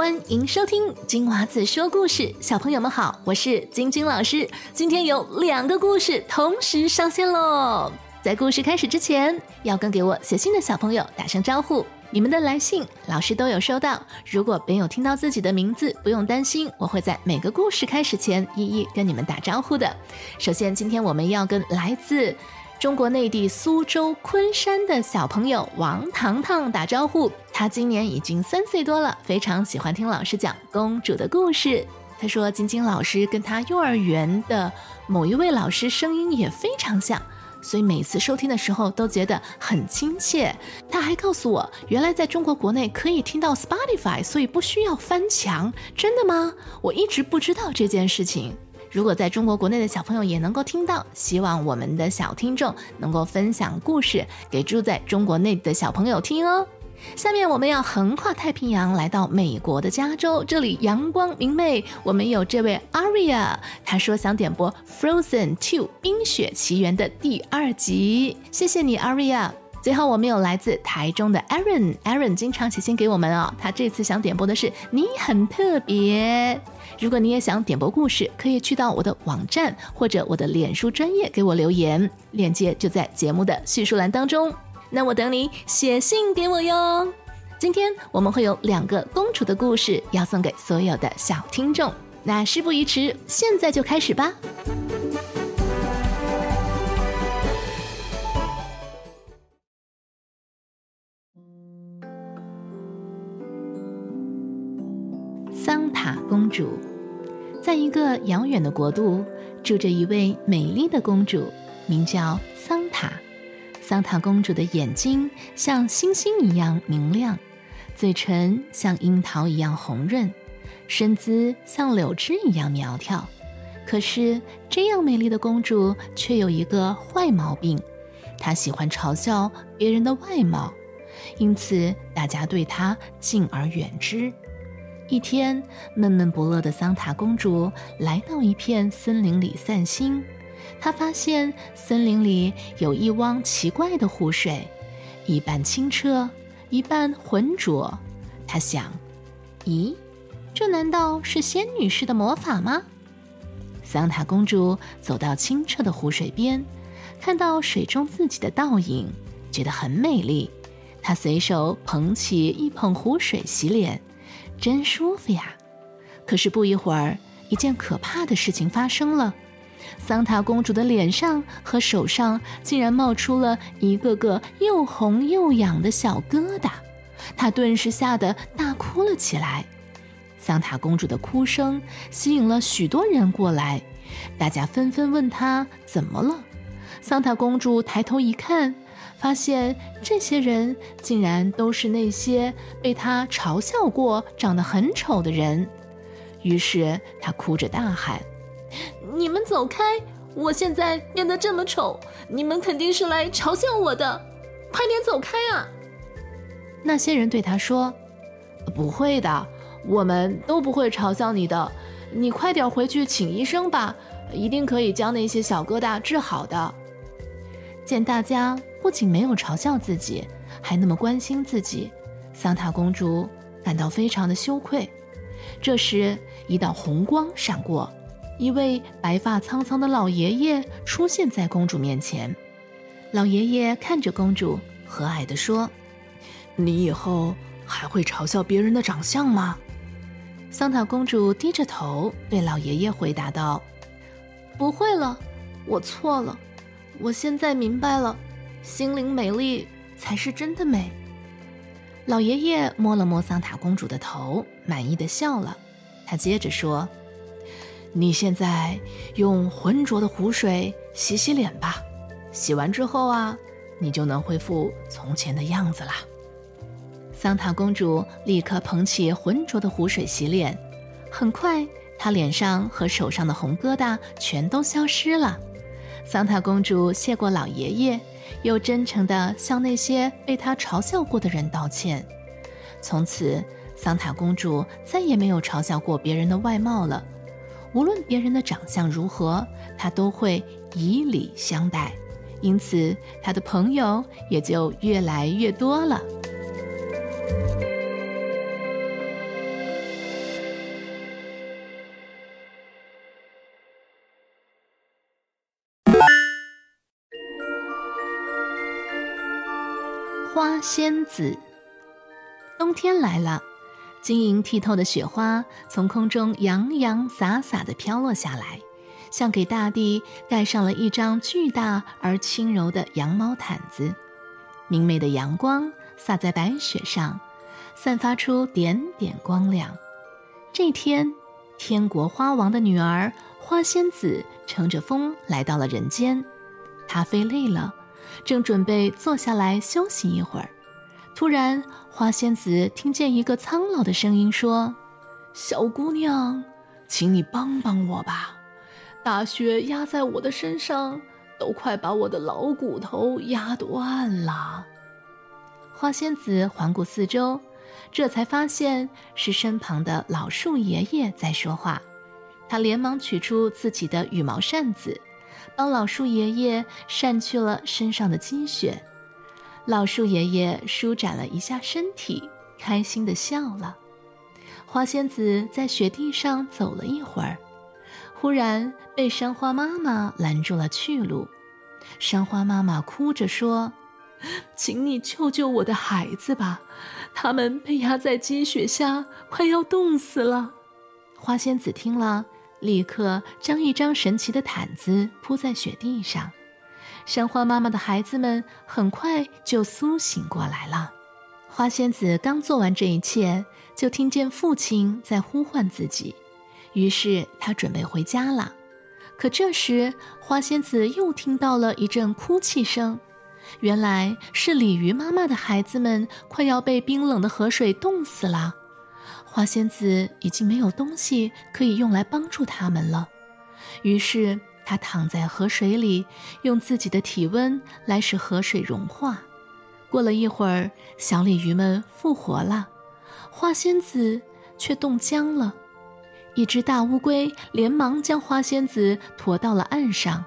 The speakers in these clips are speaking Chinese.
欢迎收听金娃子说故事。小朋友们好，我是晶晶老师。今天有两个故事同时上线喽。在故事开始之前，要跟给我写信的小朋友打声招呼。你们的来信老师都有收到。如果没有听到自己的名字，不用担心，我会在每个故事开始前一一跟你们打招呼的。首先，今天我们要跟来自。中国内地苏州昆山的小朋友王糖糖打招呼，他今年已经三岁多了，非常喜欢听老师讲公主的故事。他说，晶晶老师跟他幼儿园的某一位老师声音也非常像，所以每次收听的时候都觉得很亲切。他还告诉我，原来在中国国内可以听到 Spotify，所以不需要翻墙。真的吗？我一直不知道这件事情。如果在中国国内的小朋友也能够听到，希望我们的小听众能够分享故事给住在中国内的小朋友听哦。下面我们要横跨太平洋来到美国的加州，这里阳光明媚。我们有这位 Aria，他说想点播《Frozen Two》冰雪奇缘的第二集，谢谢你 Aria。最后我们有来自台中的 Aaron，Aaron 经常写信给我们哦，他这次想点播的是你很特别。如果你也想点播故事，可以去到我的网站或者我的脸书专业给我留言，链接就在节目的叙述栏当中。那我等你写信给我哟。今天我们会有两个公主的故事要送给所有的小听众。那事不宜迟，现在就开始吧。主。在一个遥远的国度，住着一位美丽的公主，名叫桑塔。桑塔公主的眼睛像星星一样明亮，嘴唇像樱桃一样红润，身姿像柳枝一样苗条。可是，这样美丽的公主却有一个坏毛病，她喜欢嘲笑别人的外貌，因此大家对她敬而远之。一天，闷闷不乐的桑塔公主来到一片森林里散心。她发现森林里有一汪奇怪的湖水，一半清澈，一半浑浊。她想：“咦，这难道是仙女式的魔法吗？”桑塔公主走到清澈的湖水边，看到水中自己的倒影，觉得很美丽。她随手捧起一捧湖水洗脸。真舒服呀！可是不一会儿，一件可怕的事情发生了。桑塔公主的脸上和手上竟然冒出了一个个又红又痒的小疙瘩，她顿时吓得大哭了起来。桑塔公主的哭声吸引了许多人过来，大家纷纷问她怎么了。桑塔公主抬头一看。发现这些人竟然都是那些被他嘲笑过、长得很丑的人，于是他哭着大喊：“你们走开！我现在变得这么丑，你们肯定是来嘲笑我的，快点走开啊！”那些人对他说：“不会的，我们都不会嘲笑你的，你快点回去请医生吧，一定可以将那些小疙瘩治好的。”见大家。不仅没有嘲笑自己，还那么关心自己，桑塔公主感到非常的羞愧。这时，一道红光闪过，一位白发苍苍的老爷爷出现在公主面前。老爷爷看着公主，和蔼地说：“你以后还会嘲笑别人的长相吗？”桑塔公主低着头对老爷爷回答道：“不会了，我错了，我现在明白了。”心灵美丽才是真的美。老爷爷摸了摸桑塔公主的头，满意的笑了。他接着说：“你现在用浑浊的湖水洗洗脸吧，洗完之后啊，你就能恢复从前的样子啦。”桑塔公主立刻捧起浑浊的湖水洗脸，很快，她脸上和手上的红疙瘩全都消失了。桑塔公主谢过老爷爷。又真诚地向那些被他嘲笑过的人道歉。从此，桑塔公主再也没有嘲笑过别人的外貌了。无论别人的长相如何，她都会以礼相待。因此，她的朋友也就越来越多了。花仙子。冬天来了，晶莹剔透的雪花从空中洋洋洒洒地飘落下来，像给大地盖上了一张巨大而轻柔的羊毛毯子。明媚的阳光洒在白雪上，散发出点点光亮。这天，天国花王的女儿花仙子乘着风来到了人间。她飞累了，正准备坐下来休息一会儿，突然，花仙子听见一个苍老的声音说：“小姑娘，请你帮帮我吧！大雪压在我的身上。”都快把我的老骨头压断了。花仙子环顾四周，这才发现是身旁的老树爷爷在说话。他连忙取出自己的羽毛扇子，帮老树爷爷扇去了身上的积雪。老树爷爷舒展了一下身体，开心地笑了。花仙子在雪地上走了一会儿。忽然被山花妈妈拦住了去路，山花妈妈哭着说：“请你救救我的孩子吧，他们被压在积雪下，快要冻死了。”花仙子听了，立刻将一张神奇的毯子铺在雪地上，山花妈妈的孩子们很快就苏醒过来了。花仙子刚做完这一切，就听见父亲在呼唤自己。于是他准备回家了，可这时花仙子又听到了一阵哭泣声，原来是鲤鱼妈妈的孩子们快要被冰冷的河水冻死了。花仙子已经没有东西可以用来帮助他们了，于是她躺在河水里，用自己的体温来使河水融化。过了一会儿，小鲤鱼们复活了，花仙子却冻僵了。一只大乌龟连忙将花仙子驮到了岸上。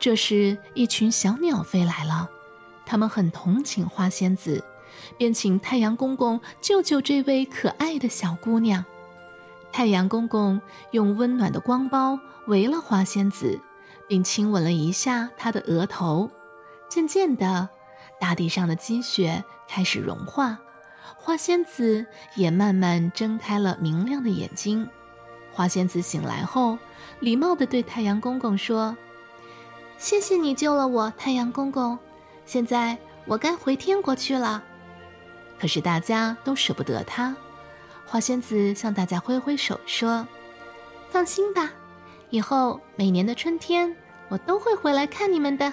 这时，一群小鸟飞来了，它们很同情花仙子，便请太阳公公救救这位可爱的小姑娘。太阳公公用温暖的光包围了花仙子，并亲吻了一下她的额头。渐渐的，大地上的积雪开始融化，花仙子也慢慢睁开了明亮的眼睛。花仙子醒来后，礼貌地对太阳公公说：“谢谢你救了我，太阳公公。现在我该回天国去了。”可是大家都舍不得他。花仙子向大家挥挥手说：“放心吧，以后每年的春天我都会回来看你们的。”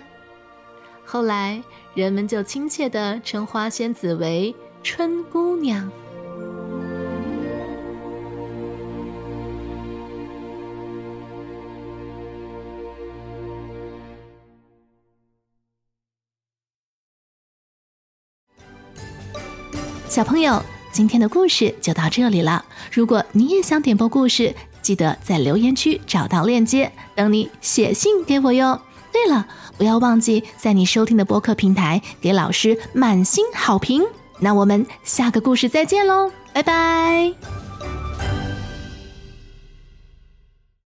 后来人们就亲切地称花仙子为春姑娘。小朋友，今天的故事就到这里了。如果你也想点播故事，记得在留言区找到链接，等你写信给我哟。对了，不要忘记在你收听的播客平台给老师满星好评。那我们下个故事再见喽，拜拜。